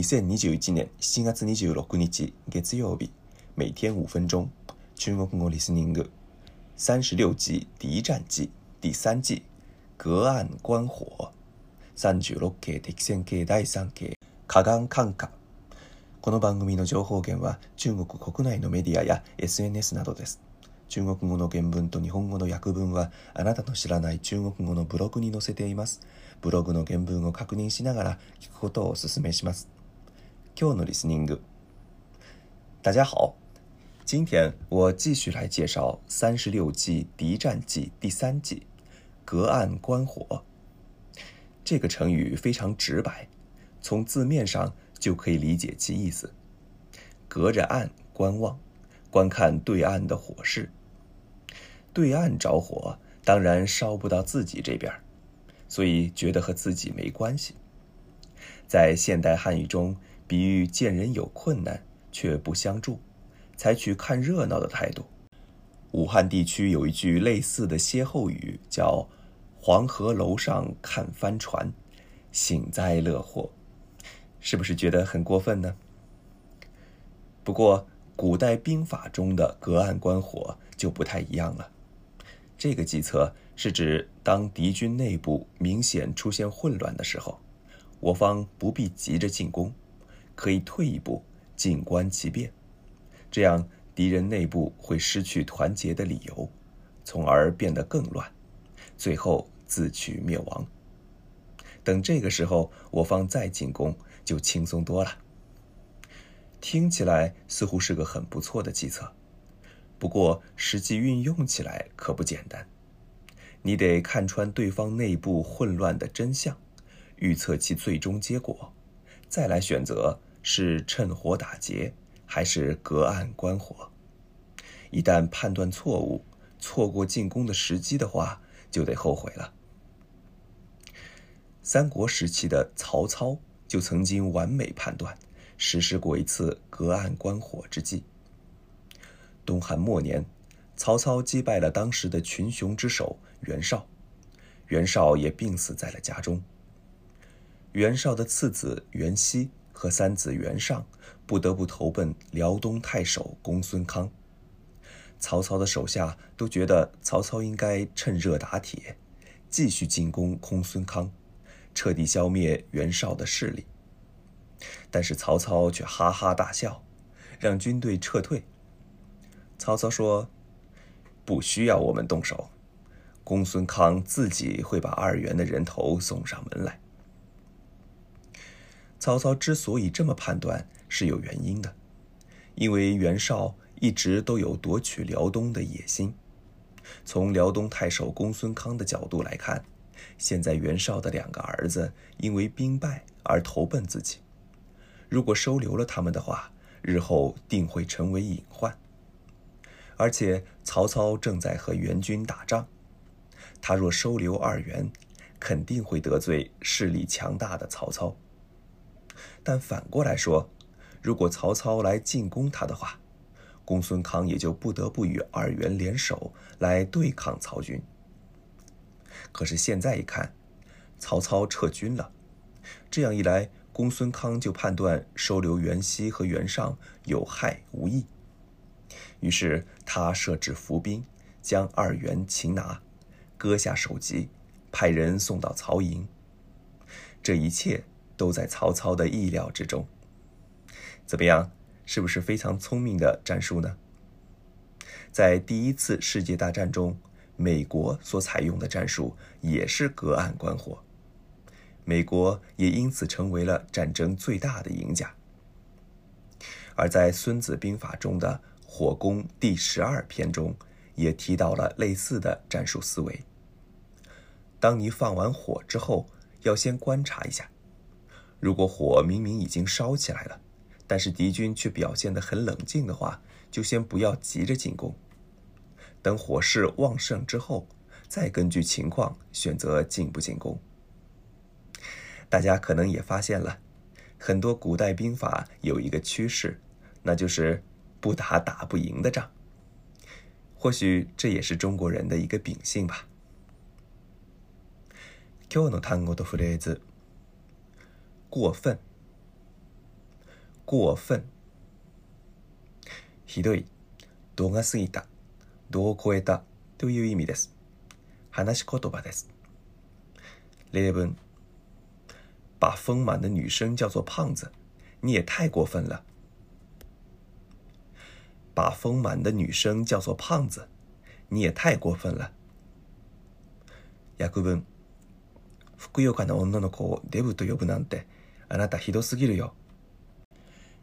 2021年7月26日月曜日每天5分钟中国語リスニング36集第一战記第3季隔岸观火36系敵戦系第3系河岸管下この番組の情報源は中国国内のメディアや SNS などです中国語の原文と日本語の訳文はあなたの知らない中国語のブログに載せていますブログの原文を確認しながら聞くことをお勧めします亲爱的听众，大家好！今天我继续来介绍《三十六计·敌战计》第三计“隔岸观火”。这个成语非常直白，从字面上就可以理解其意思：隔着岸观望，观看对岸的火势。对岸着火，当然烧不到自己这边，所以觉得和自己没关系。在现代汉语中，比喻见人有困难却不相助，采取看热闹的态度。武汉地区有一句类似的歇后语，叫“黄河楼上看帆船”，幸灾乐祸，是不是觉得很过分呢？不过，古代兵法中的“隔岸观火”就不太一样了。这个计策是指，当敌军内部明显出现混乱的时候，我方不必急着进攻。可以退一步，静观其变，这样敌人内部会失去团结的理由，从而变得更乱，最后自取灭亡。等这个时候，我方再进攻就轻松多了。听起来似乎是个很不错的计策，不过实际运用起来可不简单，你得看穿对方内部混乱的真相，预测其最终结果，再来选择。是趁火打劫，还是隔岸观火？一旦判断错误，错过进攻的时机的话，就得后悔了。三国时期的曹操就曾经完美判断，实施过一次隔岸观火之计。东汉末年，曹操击败了当时的群雄之首袁绍，袁绍也病死在了家中。袁绍的次子袁熙。和三子袁尚不得不投奔辽东太守公孙康。曹操的手下都觉得曹操应该趁热打铁，继续进攻公孙康，彻底消灭袁绍的势力。但是曹操却哈哈大笑，让军队撤退。曹操说：“不需要我们动手，公孙康自己会把二袁的人头送上门来。”曹操之所以这么判断是有原因的，因为袁绍一直都有夺取辽东的野心。从辽东太守公孙康的角度来看，现在袁绍的两个儿子因为兵败而投奔自己，如果收留了他们的话，日后定会成为隐患。而且曹操正在和袁军打仗，他若收留二袁，肯定会得罪势力强大的曹操。但反过来说，如果曹操来进攻他的话，公孙康也就不得不与二袁联手来对抗曹军。可是现在一看，曹操撤军了，这样一来，公孙康就判断收留袁熙和袁尚有害无益，于是他设置伏兵，将二袁擒拿，割下首级，派人送到曹营。这一切。都在曹操的意料之中。怎么样，是不是非常聪明的战术呢？在第一次世界大战中，美国所采用的战术也是隔岸观火，美国也因此成为了战争最大的赢家。而在《孙子兵法》中的“火攻”第十二篇中，也提到了类似的战术思维：当你放完火之后，要先观察一下。如果火明明已经烧起来了，但是敌军却表现得很冷静的话，就先不要急着进攻，等火势旺盛之后，再根据情况选择进不进攻。大家可能也发现了很多古代兵法有一个趋势，那就是不打打不赢的仗。或许这也是中国人的一个秉性吧。今日の単語とフレーズ。过分过分ひどい度が過ぎた度を超えたという意味です話し言葉です例文把丰满的女生叫做胖子你也太过分了把丰满的女生叫做胖子你也太过分了訳文ふくよかな女の子をデブと呼ぶなんてあなたひどすぎるよ。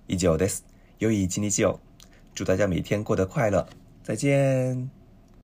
以上です。良い一日を。祝大家每天过得快乐。再见。